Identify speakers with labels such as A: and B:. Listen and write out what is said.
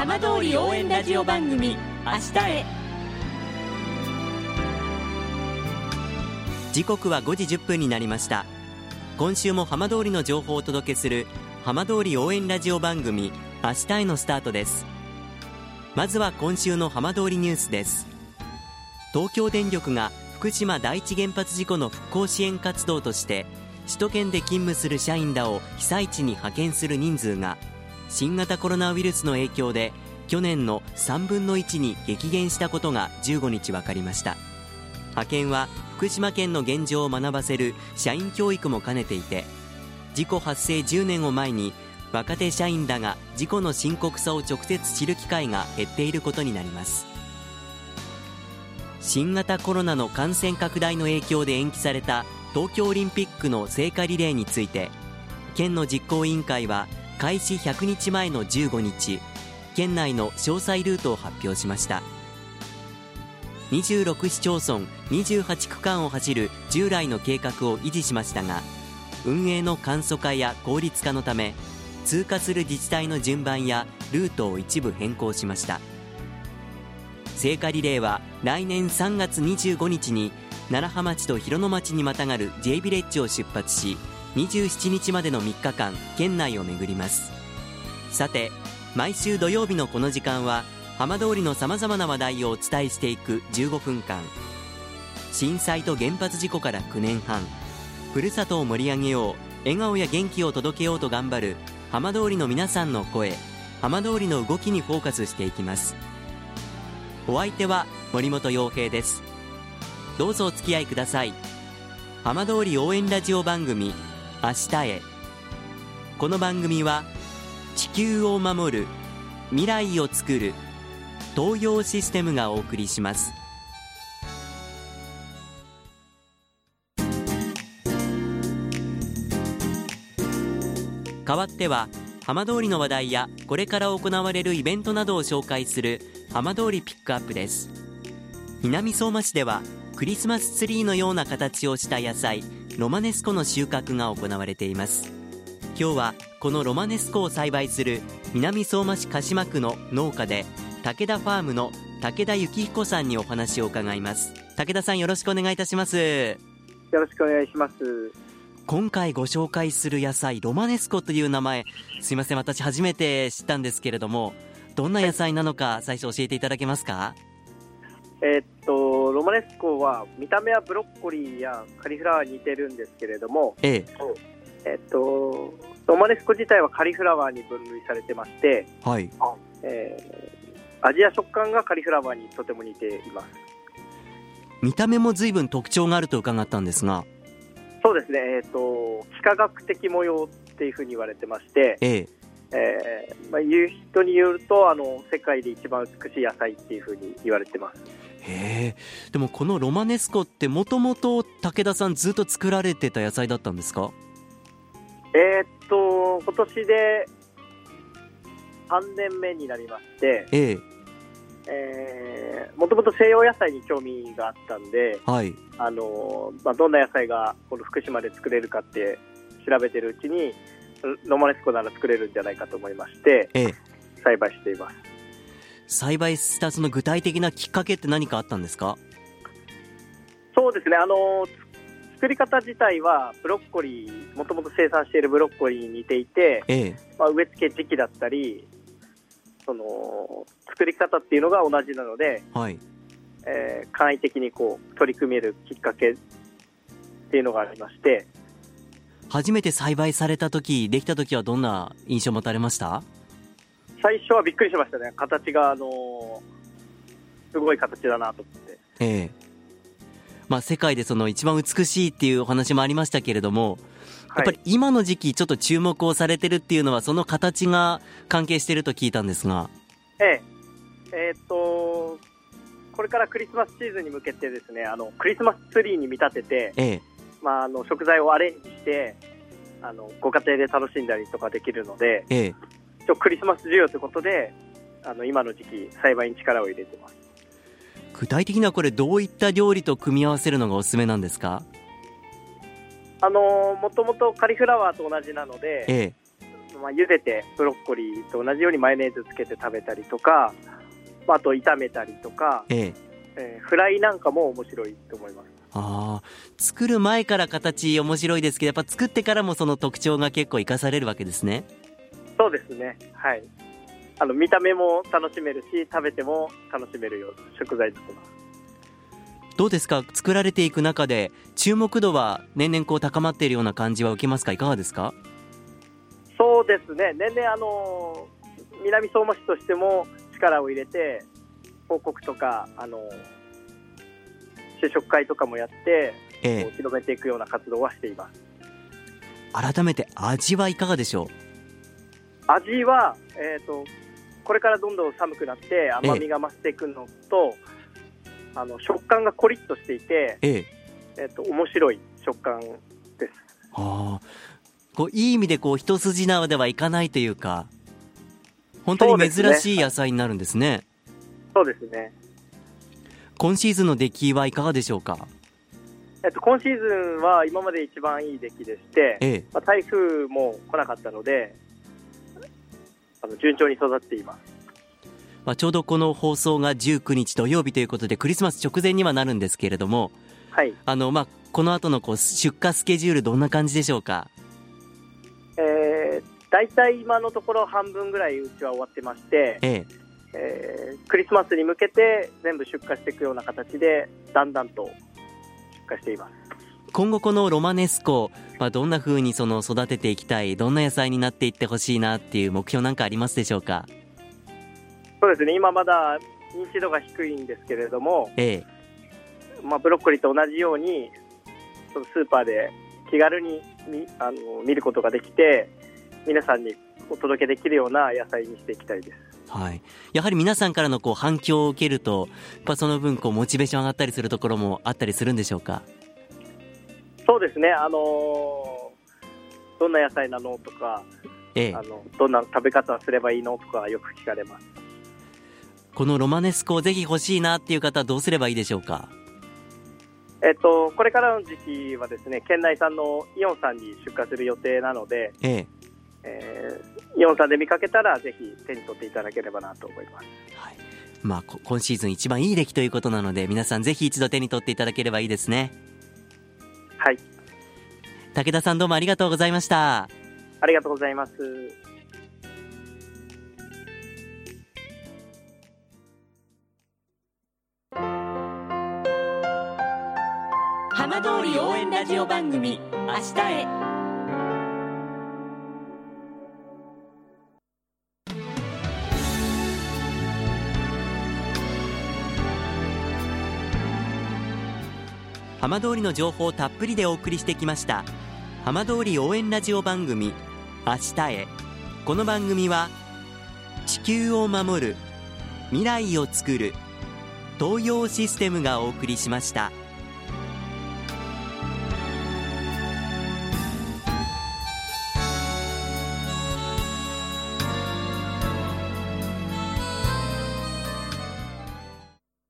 A: 浜通り応援ラジオ番組明日へ。
B: 時刻は5時1分になりました。今週も浜通りの情報をお届けする浜通り応援ラジオ番組明日へのスタートです。まずは今週の浜通りニュースです。東京電力が福島第一原発事故の復興支援活動として首都圏で勤務する社員らを被災地に派遣する人数が新型コロナウイルスの影響で去年の3分の1に激減したことが15日分かりました。派遣は福島県の現状を学ばせる社員教育も兼ねていて事故発生10年を前に若手社員らが事故の深刻さを直接知る機会が減っていることになります。新型コロナの感染拡大の影響で延期された東京オリンピックの聖火リレーについて県の実行委員会は開始100日前の15日県内の詳細ルートを発表しました。26市町村28区間を走る従来の計画を維持しましたが運営の簡素化や効率化のため通過する自治体の順番やルートを一部変更しました。聖火リレーは来年3月25日に楢葉町と広野町にまたがる J ビレッジを出発し27日までの3日間県内を巡ります。さて毎週土曜日のこの時間は浜通りのさまざまな話題をお伝えしていく15分間。震災と原発事故から9年半。ふるさとを盛り上げよう笑顔や元気を届けようと頑張る浜通りの皆さんの声。浜通りの動きにフォーカスしていきます。お相手は森本洋平です。どうぞお付き合いください。浜通り応援ラジオ番組明日へ。この番組は地球を守る未来をつくる東洋システムがお送りします。代わっては浜通りの話題やこれから行われるイベントなどを紹介する浜通りピックアップです。南相馬市ではクリスマスツリーのような形をした野菜ロマネスコの収穫が行われています。今日はこのロマネスコを栽培する南相馬市鹿島区の農家で武田ファームの武田幸彦さんにお話を伺います。武田さんよろしくお願いいたします。よ
C: ろしくお願いします。
B: 今回ご紹介する野菜ロマネスコという名前すいません私初めて知ったんですけれどもどんな野菜なのか最初教えていただけますか？
C: えー、っとロマネスコは見た目はブロッコリーやカリフラワーに似てるんですけれども、
B: ええ。
C: えー、っとロマネスコ自体はカリフラワーに分類されてまして、
B: はい。
C: えー、味や食感がカリフラワーにとても似ています。
B: 見た目も随分特徴があると伺ったんですが。
C: そうですね、えーと、と幾何学的模様っていうふうに言われてまして、
B: ええ。
C: えーまあ、言う人によるとあの世界で一番美しい野菜っていうふうに言われてます
B: へえでもこのロマネスコってもともと武田さんずっと作られてた野菜だったんですか？
C: えー、っと今年で3年目になりまして、
B: ええ。
C: えー、もともと西洋野菜に興味があったんで、
B: はい。
C: あのまあ、どんな野菜がこの福島で作れるかって調べてるうちにロマネスコなら作れるんじゃないかと思いまして、
B: ええ、
C: 栽培しています
B: 栽培したその具体的なきっかけって何かあったんですか？
C: そうですね。あの作り方自体はブロッコリーもともと生産しているブロッコリーに似ていて、
B: ええ。
C: まあ、植え付け時期だったりその作り方っていうのが同じなので、
B: はい。
C: えー、簡易的にこう取り組めるきっかけっていうのがありまして。
B: 初めて栽培された時できた時はどんな印象を持たれました？
C: 最初はびっくりしましたね。形があのー、すごい形だなと思って。
B: ええ。まあ世界でその一番美しいっていうお話もありましたけれどもやっぱり今の時期ちょっと注目をされてるっていうのはその形が関係してると聞いたんですが。
C: ええ。えー、っとこれからクリスマスシーズンに向けてですねあのクリスマスツリーに見立てて、
B: ええ、
C: まあ、あの食材をアレンジしてあのご家庭で楽しんだりとかできるので、
B: ええ、
C: クリスマス需要ということであの今の時期栽培に力を入れてます。
B: 具体的にはこれどういった料理と組み合わせるのがおすすめなんですか？
C: あのもともとカリフラワーと同じなので、
B: ええ、
C: まあ、茹でてブロッコリーと同じようにマヨネーズつけて食べたりとか、まあ、あと炒めたりとか、
B: ええ。
C: えーフライなんかも面白いと思います。
B: ああ作る前から形面白いですけどやっぱ作ってからもその特徴が結構生かされるわけですね
C: そうですね。はい。あの、見た目も楽しめるし、食べても楽しめるような食材とか。
B: どうですか？作られていく中で注目度は年々こう高まっているような感じは受けますか？いかがですか？
C: そうですね。年々あの、南相馬市としても力を入れて、報告とか、あの、試食会とかもやって、
B: え
C: こう広めていくような活動はしています。
B: え改めて味はいかがでしょ
C: 味は、えっ、と、これからどんどん寒くなって甘みが増していくのと、あの食感がコリッとしていて、
B: うええ。
C: えっ、と面白い食感です。
B: ああこういい意味でこう一筋縄ではいかないというか本当に珍しい野菜になるんですね。
C: そうですね。
B: 今シーズンの出来はいかがでしょうか？
C: えっと今シーズンは今まで一番いい出来でして、
B: ええ。
C: まあ、台風も来なかったので、あの順調に育っています。
B: まあ、ちょうどこの放送が19日土曜日ということでクリスマス直前にはなるんですけれども
C: はい。
B: あの、まあ、この後のこう出荷スケジュールどんな感じでしょうか？
C: えー、大体今のところ半分ぐらいうちは終わってまして、
B: ええ
C: えークリスマスに向けて全部出荷していくような形で、だんだんと出荷しています。
B: 今後このロマネスコ、まあ、どんな風にその育てていきたいどんな野菜になっていってほしいなっていう目標なんかありますでしょうか？
C: そうですね、今まだ認知度が低いんですけれども、
B: ええ。
C: まあ、ブロッコリーと同じように、そのスーパーで気軽に見あの見ることができて、皆さんにお届けできるような野菜にしていきたいです。
B: はい、やはり皆さんからのこう反響を受けるとやっぱその分こうモチベーション上がったりするところもあったりするんでしょうか？
C: そうですね、あのーどんな野菜なのとか、
B: ええ。
C: あのどんな食べ方をすればいいのとかよく聞かれます。
B: このロマネスコをぜひ欲しいなっていう方はどうすればいいでしょうか？
C: えっと、これからの時期はですね、県内産のイオンさんに出荷する予定なので、
B: ええ。
C: えーイオンさんで見かけたらぜひ手に取っていただければなと思います。
B: はい。まあ、こ今シーズン一番いい出来ということなので皆さんぜひ一度手に取っていただければいいですね
C: はい、
B: 武田さんどうもありがとうございました。
C: ありがとうございます。
A: 浜通り応援ラジオ番組「明日へ」
B: 浜通りの情報をたっぷりでお送りしてきました浜通り応援ラジオ番組明日へこの番組は地球を守る未来をつくる東洋システムがお送りしました。